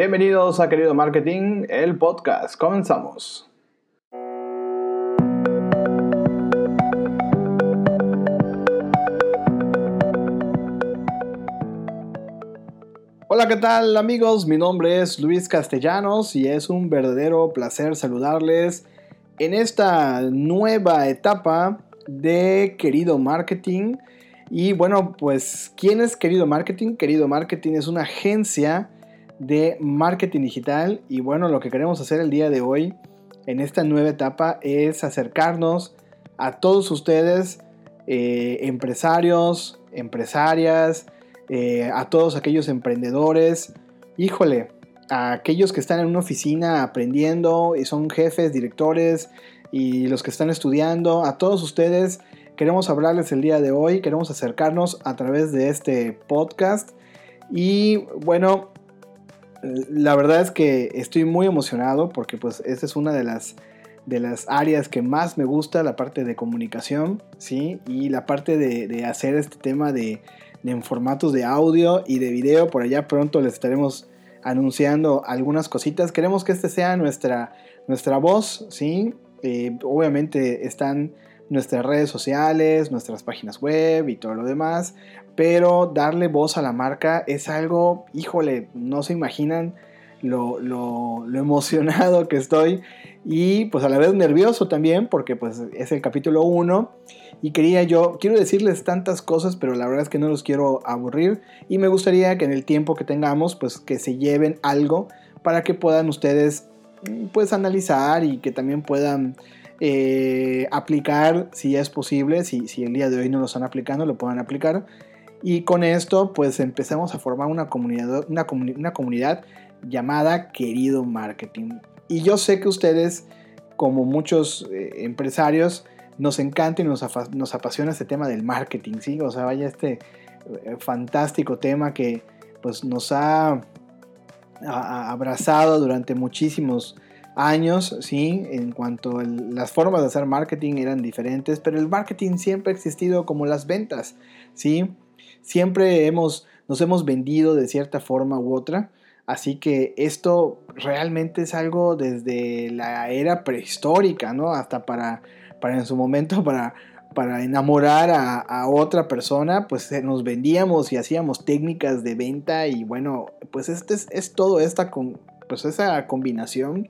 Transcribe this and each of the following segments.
Bienvenidos a Querido Marketing, el podcast. Comenzamos. Hola, ¿qué tal amigos? Mi nombre es Luis Castellanos y es un verdadero placer saludarles en esta nueva etapa de Querido Marketing. Y bueno, pues, ¿quién es Querido Marketing? Querido Marketing es una agencia de marketing digital. Y bueno, lo que queremos hacer el día de hoy en esta nueva etapa es acercarnos a todos ustedes, eh, empresarios, empresarias, eh, a todos aquellos emprendedores, híjole, a aquellos que están en una oficina aprendiendo y son jefes, directores y los que están estudiando, a todos ustedes queremos hablarles el día de hoy, queremos acercarnos a través de este podcast. Y bueno, la verdad es que estoy muy emocionado porque pues esta es una de las de las áreas que más me gusta, la parte de comunicación, ¿sí? Y la parte de, hacer este tema de, en formatos de audio y de video. Por allá pronto les estaremos anunciando algunas cositas. Queremos que este sea nuestra, nuestra voz, ¿sí? Eh, obviamente están nuestras redes sociales, nuestras páginas web y todo lo demás, pero darle voz a la marca es algo, híjole, no se imaginan lo, lo, emocionado que estoy y pues a la vez nervioso también porque pues es el capítulo 1 y quería yo, quiero decirles tantas cosas, pero la verdad es que no los quiero aburrir y me gustaría que en el tiempo que tengamos, pues que se lleven algo para que puedan ustedes pues analizar y que también puedan eh, aplicar si es posible, si, si el día de hoy no lo están aplicando, lo puedan aplicar. Y con esto pues empezamos a formar una comunidad, una, comunidad llamada Querido Marketing. Y yo sé que ustedes, como muchos eh, empresarios, nos encanta y nos, nos, apasiona este tema del marketing, ¿sí? O sea, vaya este eh, fantástico tema que pues nos ha, abrazado durante muchísimos años, ¿sí? En cuanto a las formas de hacer marketing eran diferentes, pero el marketing siempre ha existido como las ventas, ¿sí? Siempre hemos, nos hemos vendido de cierta forma u otra, así que esto realmente es algo desde la era prehistórica, ¿no? Hasta para para en su momento, para, para enamorar a, otra persona, pues eh, nos vendíamos y hacíamos técnicas de venta y bueno, pues este es, es todo esta con, pues esa combinación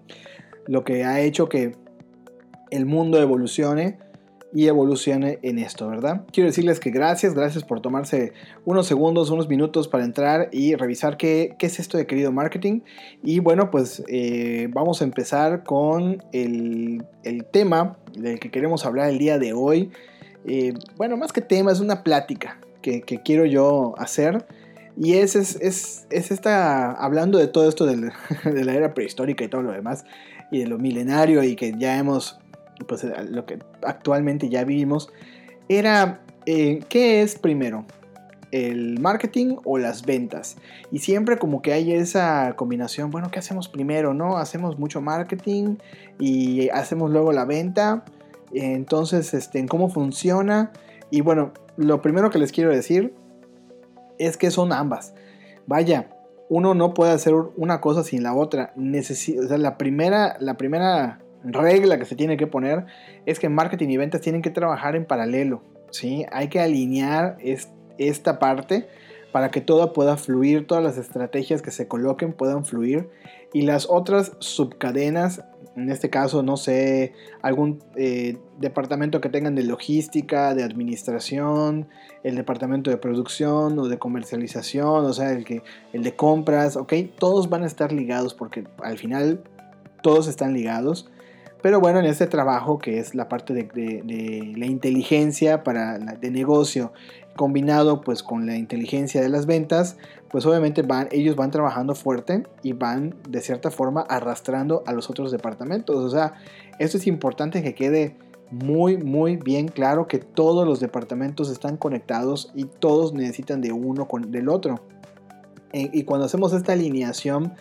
lo que ha hecho que el mundo evolucione y evolucione en esto, ¿verdad? Quiero decirles que gracias, gracias por tomarse unos segundos, unos minutos para entrar y revisar qué, es esto de querido marketing. Y bueno, pues eh, vamos a empezar con el, tema del que queremos hablar el día de hoy. Eh, bueno, más que tema, es una plática que, quiero yo hacer. Y es, es, es, es esta, hablando de todo esto de la era prehistórica y todo lo demás, y de lo milenario y que ya hemos pues lo que actualmente ya vivimos, era eh, ¿qué es primero? ¿El marketing o las ventas? Y siempre como que hay esa combinación, bueno, ¿qué hacemos primero? ¿No? Hacemos mucho marketing y hacemos luego la venta. Entonces, este, ¿cómo funciona? Y bueno, lo primero que les quiero decir es que son ambas. Vaya, uno no puede hacer una cosa sin la otra. o sea, la primera, la primera regla que se tiene que poner es que marketing y ventas tienen que trabajar en paralelo. ¿sí? Hay que alinear esta parte para que todo pueda fluir, todas las estrategias que se coloquen puedan fluir y las otras subcadenas, en este caso, no sé, algún eh, departamento que tengan de logística, de administración, el departamento de producción o de comercialización, o sea, el, que, el de compras, ok, todos van a estar ligados porque al final todos están ligados. Pero bueno, en este trabajo que es la parte de, la inteligencia para de negocio combinado pues con la inteligencia de las ventas, pues obviamente van, ellos van trabajando fuerte y van de cierta forma arrastrando a los otros departamentos. O sea, esto es importante que quede muy, muy bien claro que todos los departamentos están conectados y todos necesitan de uno con del otro. Eh, y cuando hacemos esta alineación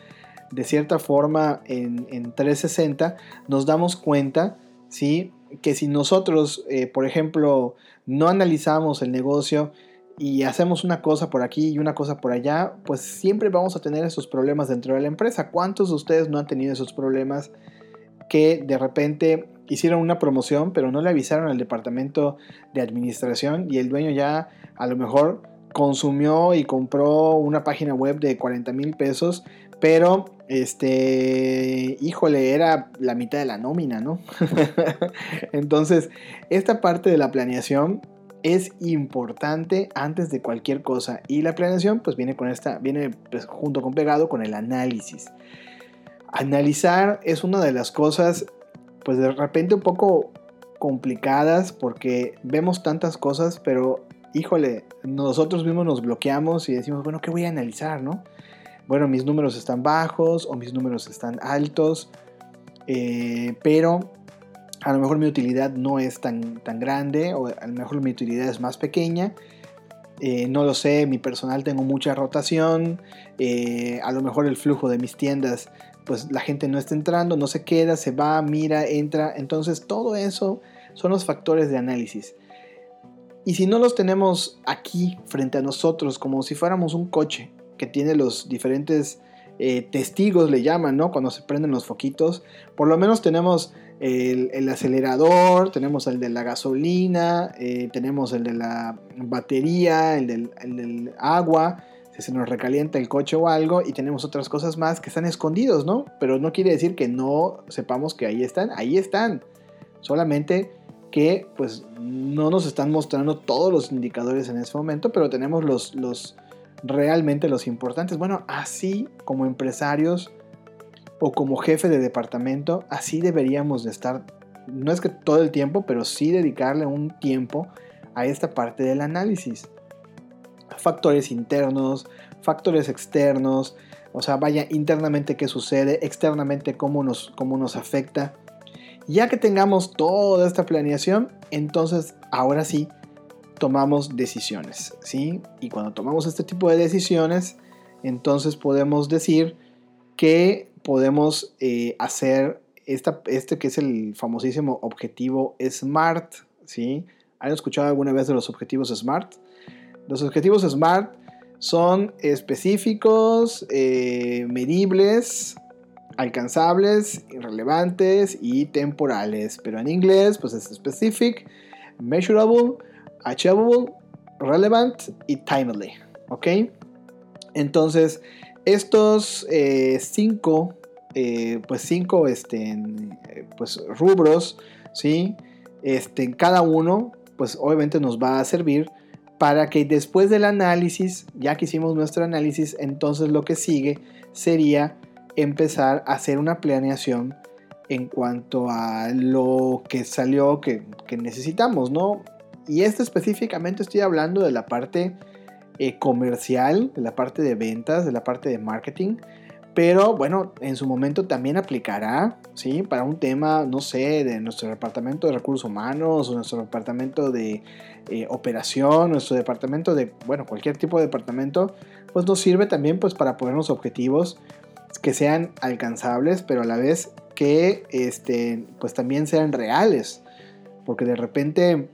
de cierta forma en, 360, nos damos cuenta, ¿sí? Que si nosotros, eh, por ejemplo, no analizamos el negocio y hacemos una cosa por aquí y una cosa por allá, pues siempre vamos a tener esos problemas dentro de la empresa. ¿Cuántos de ustedes no han tenido esos problemas que de repente hicieron una promoción pero no le avisaron al departamento de administración y el dueño ya a lo mejor consumió y compró una página web de 40 mil pesos, pero este, híjole, era la mitad de la nómina, ¿no? Entonces, esta parte de la planeación es importante antes de cualquier cosa. Y la planeación pues viene con esta viene pues, junto con pegado con el análisis. Analizar es una de las cosas pues de repente un poco complicadas porque vemos tantas cosas pero híjole nosotros mismos nos bloqueamos y decimos bueno qué voy a analizar no bueno mis números están bajos o mis números están altos eh, pero a lo mejor mi utilidad no es tan, tan grande o a lo mejor mi utilidad es más pequeña. Eh, no lo sé, mi personal tengo mucha rotación, eh, a lo mejor el flujo de mis tiendas, pues la gente no está entrando, no se queda, se va, mira, entra. Entonces todo eso son los factores de análisis. Y si no los tenemos aquí frente a nosotros, como si fuéramos un coche que tiene los diferentes eh, testigos, le llaman, ¿no? Cuando se prenden los foquitos, por lo menos tenemos el, acelerador, tenemos el de la gasolina, eh, tenemos el de la batería, el del, agua, si se nos recalienta el coche o algo, y tenemos otras cosas más que están escondidos, ¿no? Pero no quiere decir que no sepamos que ahí están, ahí están. Solamente que pues no nos están mostrando todos los indicadores en ese momento, pero tenemos los, los realmente los importantes. Bueno, así como empresarios o como jefe de departamento, así deberíamos de estar, no es que todo el tiempo, pero sí dedicarle un tiempo a esta parte del análisis. Factores internos, factores externos, o sea, vaya internamente qué sucede, externamente cómo nos, cómo nos afecta. Ya que tengamos toda esta planeación, entonces ahora sí tomamos decisiones, ¿sí? Y cuando tomamos este tipo de decisiones, entonces podemos decir que podemos eh, hacer esta, este que es el famosísimo objetivo SMART, ¿sí? ¿Han escuchado alguna vez de los objetivos SMART? Los objetivos SMART son específicos, eh, medibles, alcanzables, irrelevantes y temporales. Pero en inglés, pues es specific, measurable, achievable, relevant y timely. ¿Ok? Entonces, estos eh, cinco, eh, pues cinco este, pues rubros, ¿sí? Este, cada uno, pues obviamente nos va a servir para que después del análisis, ya que hicimos nuestro análisis, entonces lo que sigue sería empezar a hacer una planeación en cuanto a lo que salió que, que necesitamos, ¿no? Y esto específicamente estoy hablando de la parte eh, comercial, de la parte de ventas, de la parte de marketing. Pero bueno, en su momento también aplicará, ¿sí? Para un tema, no sé, de nuestro departamento de recursos humanos, o nuestro departamento de eh, operación, nuestro departamento de, bueno, cualquier tipo de departamento, pues nos sirve también pues para ponernos objetivos que sean alcanzables, pero a la vez que, este, pues también sean reales. Porque de repente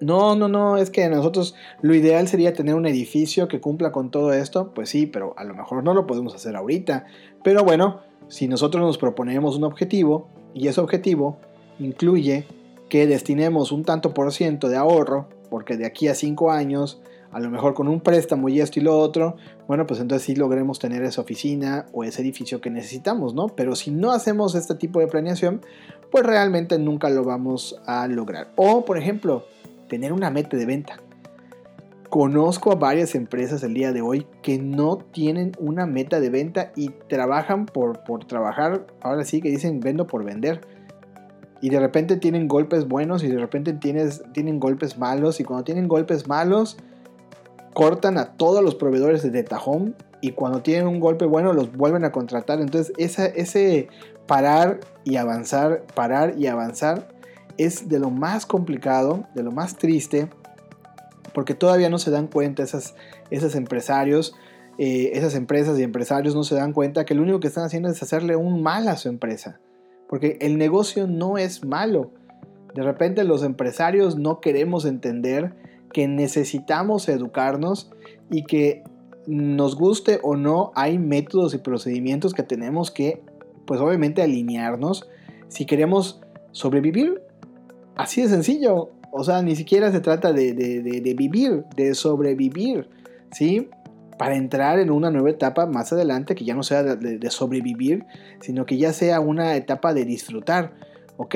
no, no, no, es que nosotros lo ideal sería tener un edificio que cumpla con todo esto, pues sí, pero a lo mejor no lo podemos hacer ahorita. Pero bueno, si nosotros nos proponemos un objetivo y ese objetivo incluye que destinemos un tanto por ciento de ahorro, porque de aquí a cinco años, a lo mejor con un préstamo y esto y lo otro, bueno, pues entonces sí logremos tener esa oficina o ese edificio que necesitamos, ¿no? Pero si no hacemos este tipo de planeación, pues realmente nunca lo vamos a lograr. O, por ejemplo, tener una meta de venta. Conozco a varias empresas el día de hoy que no tienen una meta de venta y trabajan por, por trabajar, ahora sí que dicen vendo por vender. Y de repente tienen golpes buenos y de repente tienes, tienen golpes malos y cuando tienen golpes malos cortan a todos los proveedores de Home y cuando tienen un golpe bueno los vuelven a contratar. Entonces ese parar y avanzar, parar y avanzar es de lo más complicado, de lo más triste, porque todavía no se dan cuenta esas, esos empresarios, eh, esas empresas y empresarios no se dan cuenta que lo único que están haciendo es hacerle un mal a su empresa, porque el negocio no es malo. De repente los empresarios no queremos entender que necesitamos educarnos y que nos guste o no, hay métodos y procedimientos que tenemos que, pues obviamente, alinearnos si queremos sobrevivir. Así de sencillo. O sea, ni siquiera se trata de, vivir, de sobrevivir, ¿sí? Para entrar en una nueva etapa más adelante que ya no sea de, sobrevivir, sino que ya sea una etapa de disfrutar, ¿ok?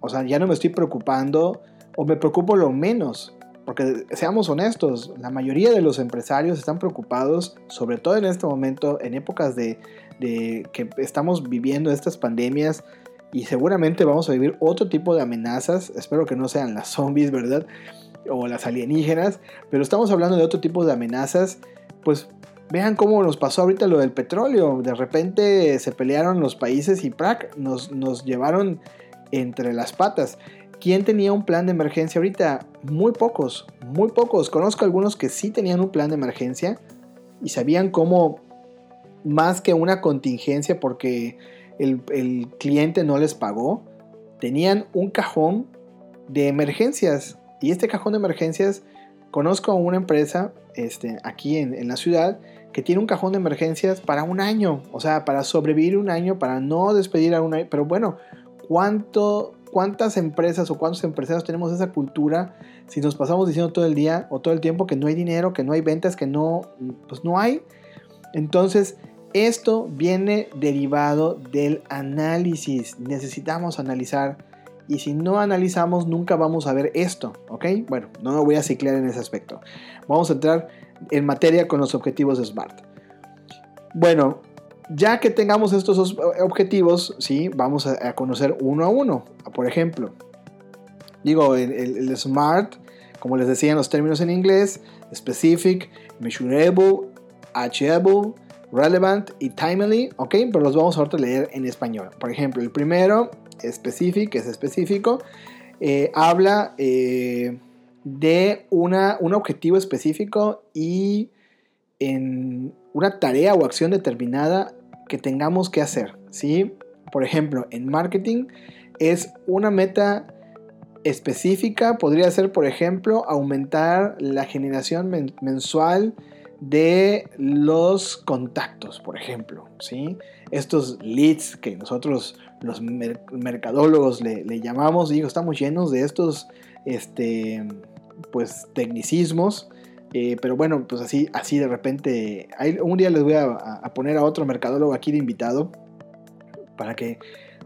O sea, ya no me estoy preocupando o me preocupo lo menos porque seamos honestos, la mayoría de los empresarios están preocupados, sobre todo en este momento, en épocas de, que estamos viviendo estas pandemias y seguramente vamos a vivir otro tipo de amenazas. Espero que no sean las zombies, ¿verdad? O las alienígenas, pero estamos hablando de otro tipo de amenazas. Pues vean cómo nos pasó ahorita lo del petróleo. De repente se pelearon los países y ¡prac! Nos, nos llevaron entre las patas. ¿Quién tenía un plan de emergencia ahorita? Muy pocos, muy pocos. Conozco algunos que sí tenían un plan de emergencia y sabían cómo, más que una contingencia porque el, cliente no les pagó, tenían un cajón de emergencias. Y este cajón de emergencias, conozco a una empresa este, aquí en, en la ciudad que tiene un cajón de emergencias para un año, o sea, para sobrevivir un año, para no despedir a un. Pero bueno, ¿cuánto ¿Cuántas empresas o cuántos empresarios tenemos esa cultura si nos pasamos diciendo todo el día o todo el tiempo que no hay dinero, que no hay ventas, que no, pues no hay? Entonces, esto viene derivado del análisis. Necesitamos analizar y si no analizamos nunca vamos a ver esto, ¿ok? Bueno, no me voy a ciclar en ese aspecto. Vamos a entrar en materia con los objetivos de SMART. Bueno, ya que tengamos estos objetivos, ¿sí? vamos a, conocer uno a uno. Por ejemplo, digo, el, SMART, como les decía los términos en inglés, specific, measurable, achievable, relevant y timely, ¿ok? Pero los vamos a ahorita leer en español. Por ejemplo, el primero, specific, es específico, eh, habla eh, de una, un objetivo específico y en una tarea o acción determinada que tengamos que hacer, ¿sí? Por ejemplo, en marketing es una meta específica, podría ser, por ejemplo, aumentar la generación mensual de los contactos, por ejemplo, ¿sí? Estos leads que nosotros los mercadólogos le, llamamos, digo, estamos llenos de estos, este, pues, tecnicismos eh, pero bueno, pues así, así de repente. un día les voy a, poner a otro mercadólogo aquí de invitado. Para que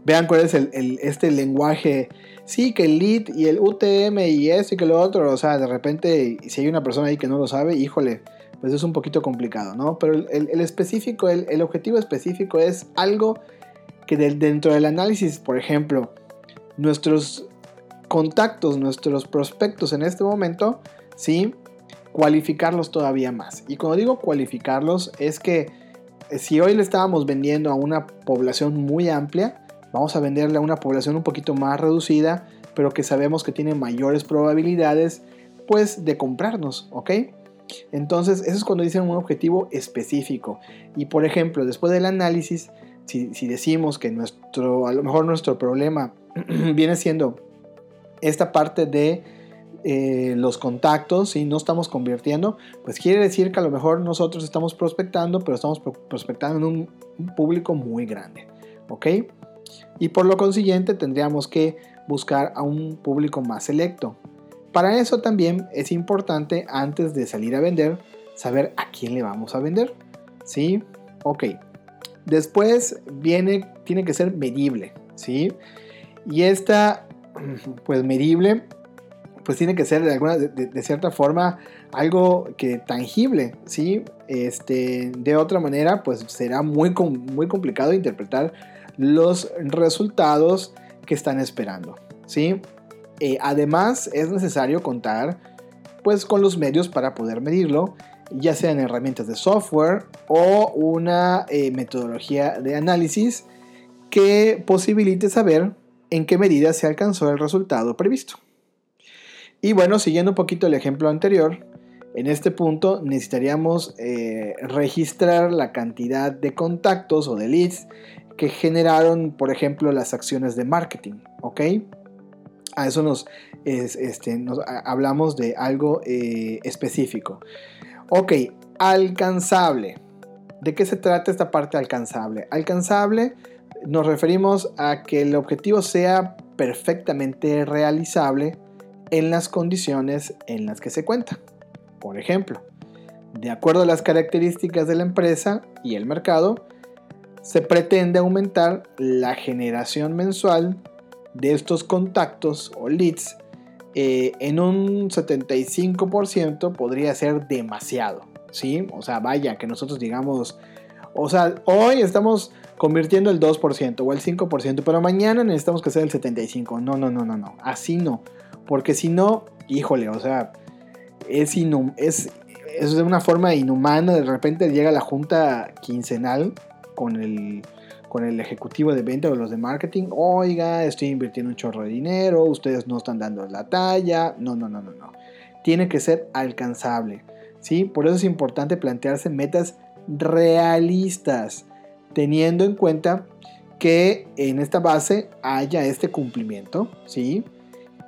vean cuál es el, este lenguaje. Sí, que el lead y el UTM y esto y que lo otro. O sea, de repente, si hay una persona ahí que no lo sabe, híjole, pues es un poquito complicado, ¿no? Pero el, específico, el, objetivo específico es algo que dentro del análisis, por ejemplo, nuestros contactos, nuestros prospectos en este momento, ¿sí? cualificarlos todavía más. Y cuando digo cualificarlos es que eh, si hoy le estábamos vendiendo a una población muy amplia, vamos a venderle a una población un poquito más reducida, pero que sabemos que tiene mayores probabilidades pues de comprarnos, ¿ok? Entonces, eso es cuando dicen un objetivo específico. Y por ejemplo, después del análisis, si, decimos que nuestro, a lo mejor nuestro problema viene siendo esta parte de eh, los contactos y no estamos convirtiendo, pues quiere decir que a lo mejor nosotros estamos prospectando, pero estamos prospectando en un, público muy grande. ¿Ok? Y por lo consiguiente tendríamos que buscar a un público más selecto. Para eso también es importante antes de salir a vender saber a quién le vamos a vender. ¿Sí? Ok. Después viene, tiene que ser medible. ¿Sí? Y esta, pues medible, pues tiene que ser de, alguna, de, cierta forma algo que tangible, ¿sí? Este, de otra manera, pues será muy, muy complicado interpretar los resultados que están esperando, ¿sí? Eh, además, es necesario contar pues con los medios para poder medirlo, ya sean herramientas de software o una eh, metodología de análisis que posibilite saber en qué medida se alcanzó el resultado previsto. Y bueno, siguiendo un poquito el ejemplo anterior, en este punto necesitaríamos eh, registrar la cantidad de contactos o de leads que generaron, por ejemplo, las acciones de marketing, ¿ok? A eso nos, este, nos hablamos de algo eh, específico. Ok, alcanzable. ¿De qué se trata esta parte alcanzable? Alcanzable nos referimos a que el objetivo sea perfectamente realizable en las condiciones en las que se cuenta. Por ejemplo, de acuerdo a las características de la empresa y el mercado, se pretende aumentar la generación mensual de estos contactos o leads eh, en un 75% podría ser demasiado, ¿sí? O sea, vaya, que nosotros digamos, o sea, hoy estamos convirtiendo el 2% o el 5%, pero mañana necesitamos que sea el 75%. No, no, no, no, no, así no, porque si no, híjole, o sea, es, es, es de una forma inhumana, de repente llega la junta quincenal con el, con el ejecutivo de venta o los de marketing, oiga, estoy invirtiendo un chorro de dinero, ustedes no están dando la talla, no, no, no, no, no. Tiene que ser alcanzable, ¿sí? Por eso es importante plantearse metas realistas, teniendo en cuenta que en esta base haya este cumplimiento, ¿sí?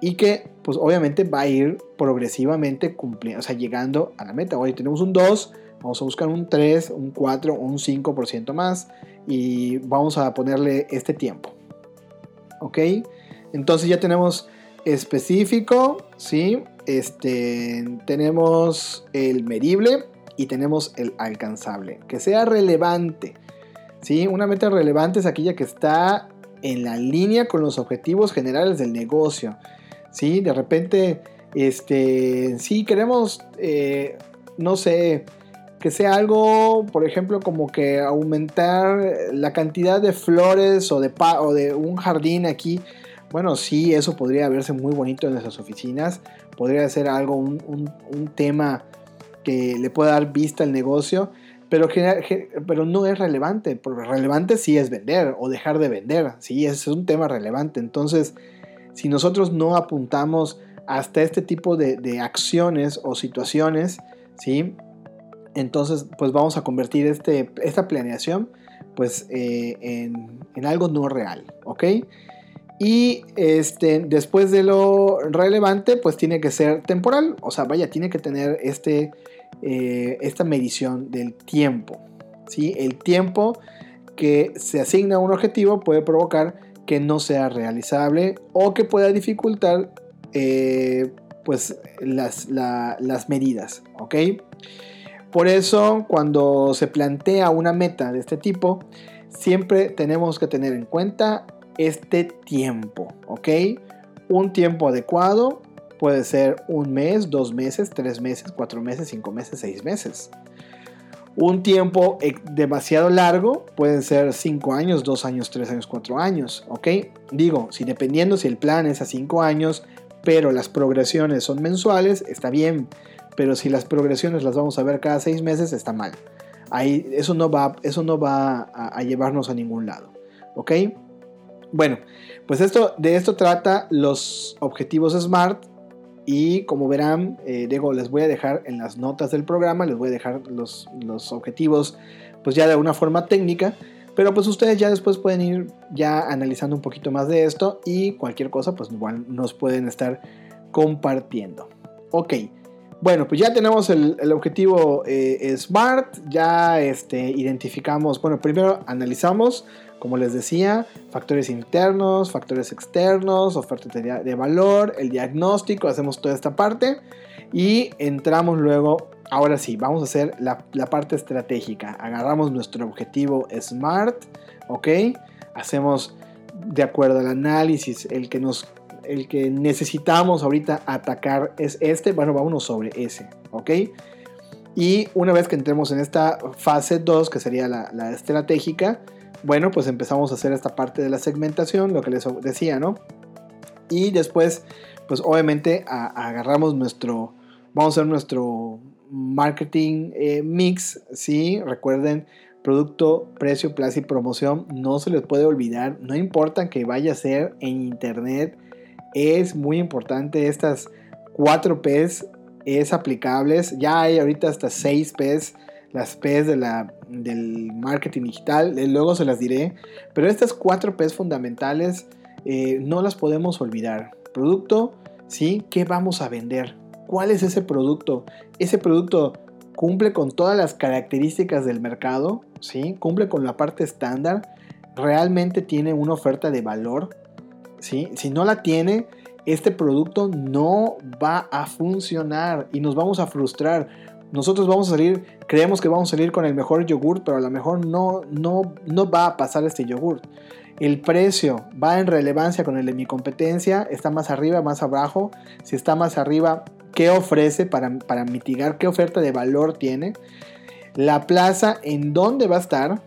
Y que, pues obviamente va a ir progresivamente cumpliendo, o sea, llegando a la meta. Hoy tenemos un 2, Vamos a buscar un 3, un 4 un 5% más y vamos a ponerle este tiempo. ¿Ok? Entonces ya tenemos específico, ¿sí? Este, tenemos el medible y tenemos el alcanzable. Que sea relevante. ¿sí? Una meta relevante es aquella que está en la línea con los objetivos generales del negocio. ¿sí? De repente, este, sí queremos, eh, no sé, que sea algo, por ejemplo, como que aumentar la cantidad de flores o de, un jardín aquí. Bueno, sí, eso podría verse muy bonito en nuestras oficinas. Podría ser algo, un, tema que le pueda dar vista al negocio. Pero, pero no es relevante. Porque relevante sí es vender o dejar de vender. Sí, es un tema relevante. Entonces, si nosotros no apuntamos hasta este tipo de, de acciones o situaciones, ¿sí? Entonces, pues vamos a convertir este, esta planeación pues, eh, en, algo no real, ¿ok? Y este, después de lo relevante, pues tiene que ser temporal, o sea, vaya, tiene que tener este, eh, esta medición del tiempo, ¿sí? El tiempo que se asigna a un objetivo puede provocar que no sea realizable o que pueda dificultar eh, pues las, las medidas, ¿ok? Por eso, cuando se plantea una meta de este tipo, siempre tenemos que tener en cuenta este tiempo, ¿ok? Un tiempo adecuado puede ser un mes, dos meses, tres meses, cuatro meses, cinco meses, seis meses. Un tiempo demasiado largo puede ser cinco años, dos años, tres años, cuatro años, ¿ok? Digo, si dependiendo si el plan es a cinco años, pero las progresiones son mensuales, está bien pero si las progresiones las vamos a ver cada seis meses, está mal. Ahí, eso no va, eso no va a, llevarnos a ningún lado. ¿Ok? Bueno, pues esto, de esto trata los objetivos SMART. Y como verán, eh, les voy a dejar en las notas del programa, les voy a dejar los, los objetivos, pues ya de una forma técnica. Pero pues ustedes ya después pueden ir ya analizando un poquito más de esto y cualquier cosa pues igual nos pueden estar compartiendo. Ok, bueno, pues ya tenemos el, objetivo eh, SMART, ya este, identificamos, bueno, primero analizamos, como les decía, factores internos, factores externos, oferta de, valor, el diagnóstico, hacemos toda esta parte y entramos luego, ahora sí, vamos a hacer la, la parte estratégica. Agarramos nuestro objetivo SMART, ¿ok? Hacemos de acuerdo al análisis el que nos el que necesitamos ahorita atacar es este, bueno, vámonos sobre ese, ¿ok? Y una vez que entremos en esta fase 2, que sería la, estratégica, bueno, pues empezamos a hacer esta parte de la segmentación, lo que les decía, ¿no? Y después, pues obviamente agarramos nuestro, vamos a hacer nuestro marketing eh, mix, ¿sí? Recuerden, producto, precio, plaza y promoción, no se les puede olvidar, no importa que vaya a ser en internet, es muy importante estas 4 P's es aplicables. Ya hay ahorita hasta 6 P's, las P's de la, del marketing digital, eh, luego se las diré. Pero estas 4 P's fundamentales eh, no las podemos olvidar. Producto, ¿sí? ¿Qué vamos a vender? ¿Cuál es ese producto? Ese producto cumple con todas las características del mercado, ¿sí? Cumple con la parte estándar, realmente tiene una oferta de valor, Si no la tiene, este producto no va a funcionar y nos vamos a frustrar. Nosotros vamos a salir, creemos que vamos a salir con el mejor yogur, pero a lo mejor no, no, no va a pasar este yogur. El precio va en relevancia con el de mi competencia, está más arriba, más abajo. Si está más arriba, ¿qué ofrece para, para mitigar? ¿Qué oferta de valor tiene? La plaza, ¿en dónde va a estar?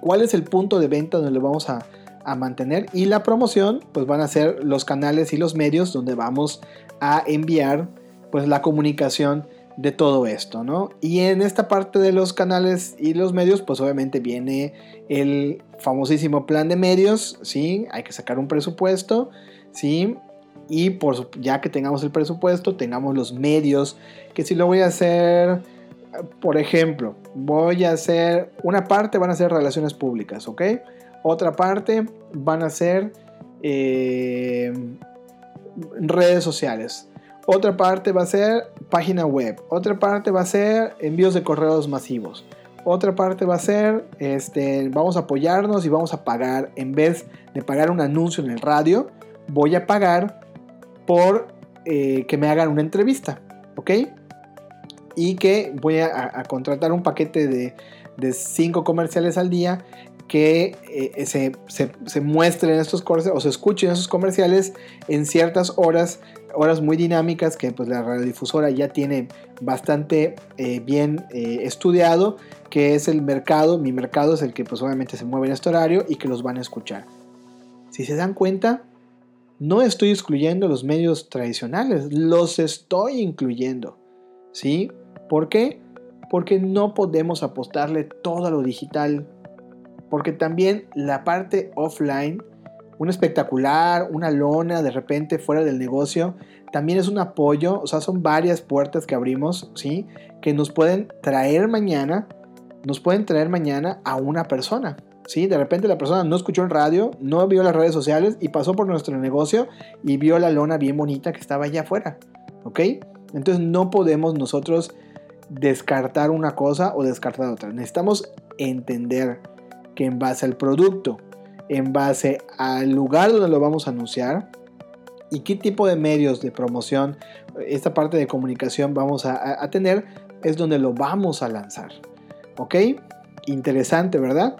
¿Cuál es el punto de venta donde lo vamos a, a mantener? Y la promoción, pues van a ser los canales y los medios donde vamos a enviar pues la comunicación de todo esto, ¿no? Y en esta parte de los canales y los medios, pues obviamente viene el famosísimo plan de medios, ¿sí? Hay que sacar un presupuesto, ¿sí? Y por, ya que tengamos el presupuesto, tengamos los medios, que si lo voy a hacer, por ejemplo, voy a hacer, una parte van a ser relaciones públicas, ¿ok? Otra parte van a ser eh, redes sociales otra parte va a ser página web. Otra parte va a ser envíos de correos masivos. Otra parte va a ser, este, vamos a apoyarnos y vamos a pagar, en vez de pagar un anuncio en el radio, voy a pagar por eh, que me hagan una entrevista, ¿ok? Y que voy a, contratar un paquete de, de cinco comerciales al día que eh, se, se, muestren estos comerciales o se escuchen esos comerciales en ciertas horas horas muy dinámicas que pues la radiodifusora ya tiene bastante eh, bien eh, estudiado, que es el mercado, mi mercado es el que pues obviamente se mueve en este horario y que los van a escuchar. Si se dan cuenta, no estoy excluyendo los medios tradicionales, los estoy incluyendo. ¿Sí? ¿Por qué? Porque no podemos apostarle todo a lo digital. Porque también la parte offline un espectacular, una lona de repente fuera del negocio, también es un apoyo, o sea, son varias puertas que abrimos, ¿sí? Que nos pueden traer mañana, nos pueden traer mañana a una persona, ¿sí? De repente la persona no escuchó el radio, no vio las redes sociales y pasó por nuestro negocio y vio la lona bien bonita que estaba allá afuera, ¿ok? Entonces no podemos nosotros descartar una cosa o descartar otra. Necesitamos entender que en base al producto, en base al lugar donde lo vamos a anunciar y qué tipo de medios de promoción, esta parte de comunicación vamos a, tener, es donde lo vamos a lanzar. ¿Ok? Interesante, ¿verdad?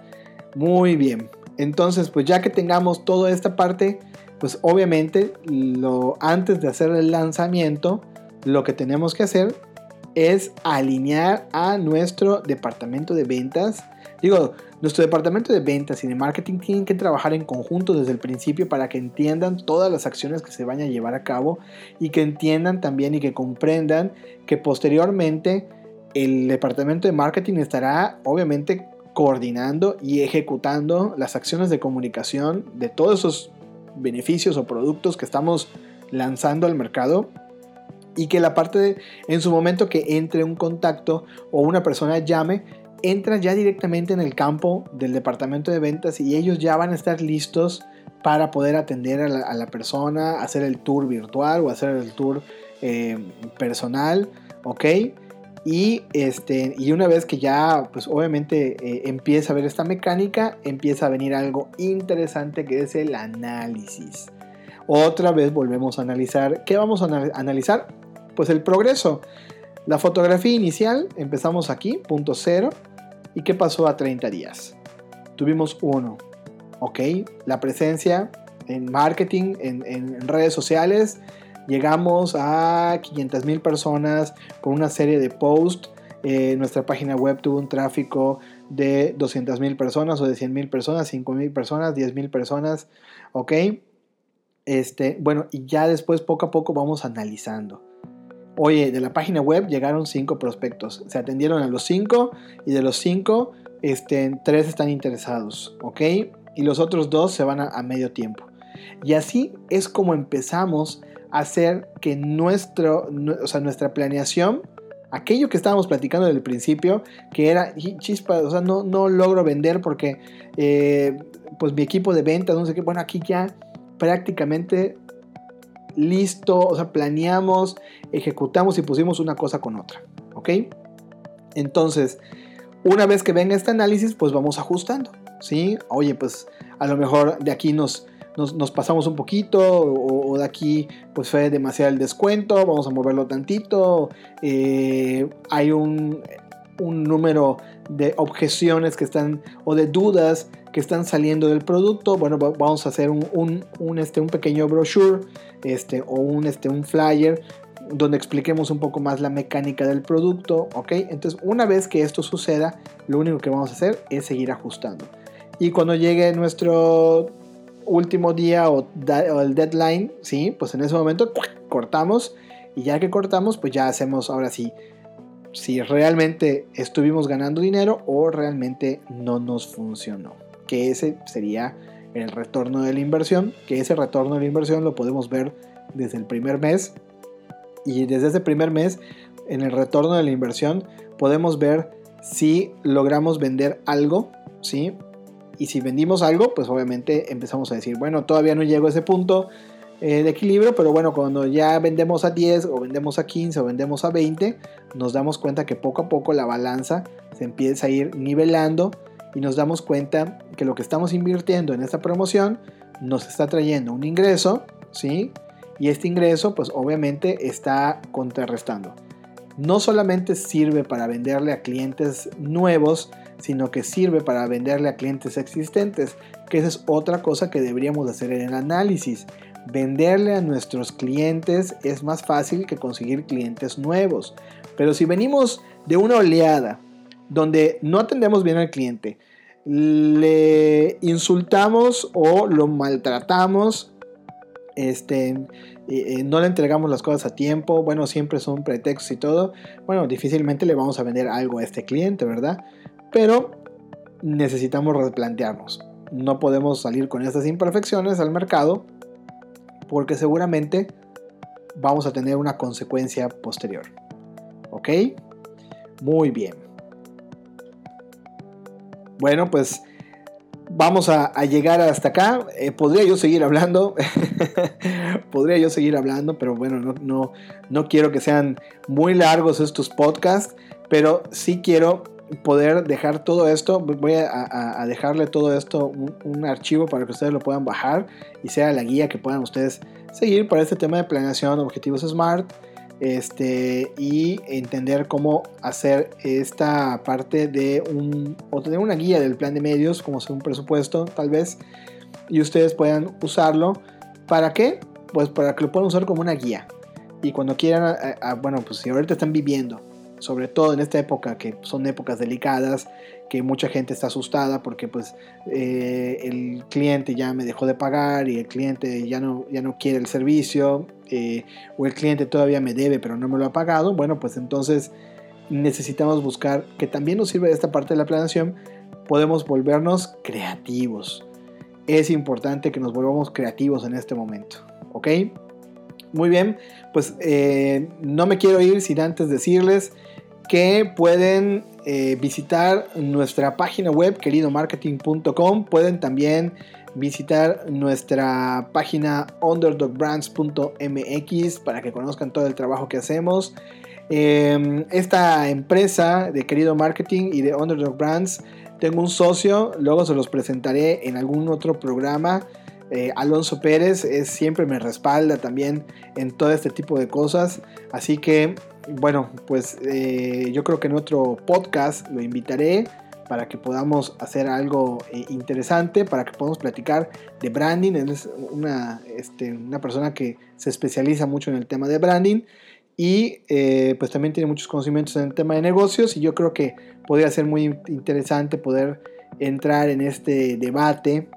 Muy bien. Entonces, pues ya que tengamos toda esta parte, pues obviamente lo, antes de hacer el lanzamiento, lo que tenemos que hacer es alinear a nuestro departamento de ventas. Digo, nuestro departamento de ventas y de marketing tienen que trabajar en conjunto desde el principio para que entiendan todas las acciones que se vayan a llevar a cabo y que entiendan también y que comprendan que posteriormente el departamento de marketing estará obviamente coordinando y ejecutando las acciones de comunicación de todos esos beneficios o productos que estamos lanzando al mercado y que la parte de, en su momento que entre un contacto o una persona llame entran ya directamente en el campo del departamento de ventas y ellos ya van a estar listos para poder atender a la, persona, hacer el tour virtual o hacer el tour eh, personal, ¿ok? Y, este, y una vez que ya, pues obviamente eh, empieza a ver esta mecánica, empieza a venir algo interesante que es el análisis. Otra vez volvemos a analizar. ¿Qué vamos a analizar? Pues el progreso. La fotografía inicial, empezamos aquí, punto cero. ¿Y qué pasó a 30 días? Tuvimos uno, ¿ok? La presencia en marketing, en, redes sociales, llegamos a 500 mil personas con una serie de posts. Eh, nuestra página web tuvo un tráfico de 200 mil personas o de 100 mil personas, 5 mil personas, 10 mil personas, ¿ok? Este, bueno, y ya después poco a poco vamos analizando. Oye, de la página web llegaron cinco prospectos. Se atendieron a los cinco y de los cinco, este, tres están interesados, ¿ok? Y los otros dos se van a, medio tiempo. Y así es como empezamos a hacer que nuestro, o nuestra planeación, aquello que estábamos platicando desde el principio, que era chispa, o sea, no, no logro vender porque eh, pues mi equipo de ventas, no sé qué, bueno, aquí ya prácticamente listo, o sea, planeamos, ejecutamos y pusimos una cosa con otra, ¿ok? Entonces, una vez que venga este análisis, pues vamos ajustando, ¿sí? Oye, pues a lo mejor de aquí nos, nos, pasamos un poquito o, de aquí pues fue demasiado el descuento, vamos a moverlo tantito, eh, hay un, un número de objeciones que están o de dudas que están saliendo del producto, bueno, vamos a hacer un, este, un pequeño brochure este, o un, este, un flyer donde expliquemos un poco más la mecánica del producto, ¿ok? Entonces, una vez que esto suceda, lo único que vamos a hacer es seguir ajustando. Y cuando llegue nuestro último día o, el deadline, ¿sí? Pues en ese momento cortamos y ya que cortamos, pues ya hacemos ahora sí si realmente estuvimos ganando dinero o realmente no nos funcionó que ese sería el retorno de la inversión, que ese retorno de la inversión lo podemos ver desde el primer mes y desde ese primer mes en el retorno de la inversión podemos ver si logramos vender algo, ¿sí? Y si vendimos algo, pues obviamente empezamos a decir, bueno, todavía no llego a ese punto eh, de equilibrio, pero bueno, cuando ya vendemos a 10 o vendemos a 15 o vendemos a 20, nos damos cuenta que poco a poco la balanza se empieza a ir nivelando y nos damos cuenta que lo que estamos invirtiendo en esta promoción nos está trayendo un ingreso, ¿sí? Y este ingreso pues obviamente está contrarrestando. No solamente sirve para venderle a clientes nuevos, sino que sirve para venderle a clientes existentes, que esa es otra cosa que deberíamos hacer en el análisis. Venderle a nuestros clientes es más fácil que conseguir clientes nuevos. Pero si venimos de una oleada donde no atendemos bien al cliente, le insultamos o lo maltratamos, este, eh, no le entregamos las cosas a tiempo, bueno, siempre son pretextos y todo, bueno, difícilmente le vamos a vender algo a este cliente, ¿verdad? Pero necesitamos replantearnos. No podemos salir con estas imperfecciones al mercado porque seguramente vamos a tener una consecuencia posterior. ¿Ok? Muy bien. Bueno, pues vamos a, llegar hasta acá. Eh, podría yo seguir hablando, podría yo seguir hablando, pero bueno, no, no, no quiero que sean muy largos estos podcasts, pero sí quiero poder dejar todo esto, voy a, dejarle todo esto un, archivo para que ustedes lo puedan bajar y sea la guía que puedan ustedes seguir para este tema de planeación, objetivos SMART este, y entender cómo hacer esta parte de un, o tener una guía del plan de medios, como sea un presupuesto tal vez, y ustedes puedan usarlo. ¿Para qué? Pues para que lo puedan usar como una guía. Y cuando quieran, bueno, pues si ahorita están viviendo, sobre todo en esta época, que son épocas delicadas, que mucha gente está asustada porque pues eh, el cliente ya me dejó de pagar y el cliente ya no, ya no quiere el servicio eh, o el cliente todavía me debe pero no me lo ha pagado, bueno pues entonces necesitamos buscar que también nos sirva esta parte de la planeación, podemos volvernos creativos. Es importante que nos volvamos creativos en este momento, ¿ok? Muy bien, pues eh, no me quiero ir sin antes decirles que pueden eh, visitar nuestra página web queridomarketing.com. Pueden también visitar nuestra página underdogbrands.mx para que conozcan todo el trabajo que hacemos. Em, esta empresa de Querido Marketing y de Underdog Brands, tengo un socio, luego se los presentaré en algún otro programa. Eh, Alonso Pérez es, siempre me respalda también en todo este tipo de cosas. Así que bueno, pues eh, yo creo que en otro podcast lo invitaré para que podamos hacer algo eh, interesante, para que podamos platicar de branding. Él es una, este, una persona que se especializa mucho en el tema de branding y eh, pues también tiene muchos conocimientos en el tema de negocios y yo creo que podría ser muy interesante poder entrar en este debate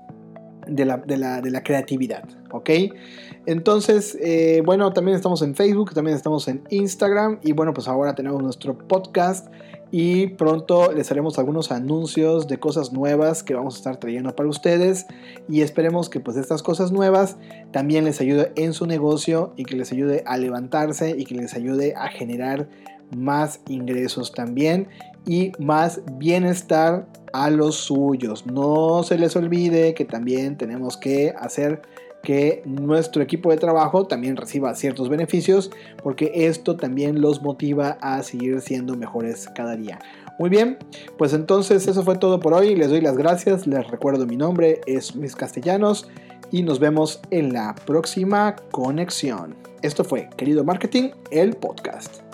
de la, de la, creatividad, ¿ok? Entonces, eh, bueno, también estamos en Facebook, también estamos en Instagram y bueno, pues ahora tenemos nuestro podcast y pronto les haremos algunos anuncios de cosas nuevas que vamos a estar trayendo para ustedes y esperemos que pues estas cosas nuevas también les ayude en su negocio y que les ayude a levantarse y que les ayude a generar más ingresos también y más bienestar a los suyos. No se les olvide que también tenemos que hacer que nuestro equipo de trabajo también reciba ciertos beneficios porque esto también los motiva a seguir siendo mejores cada día. Muy bien, pues entonces eso fue todo por hoy. Les doy las gracias. Les recuerdo mi nombre es Luis Castellanos y nos vemos en la próxima conexión. Esto fue Querido Marketing, el podcast.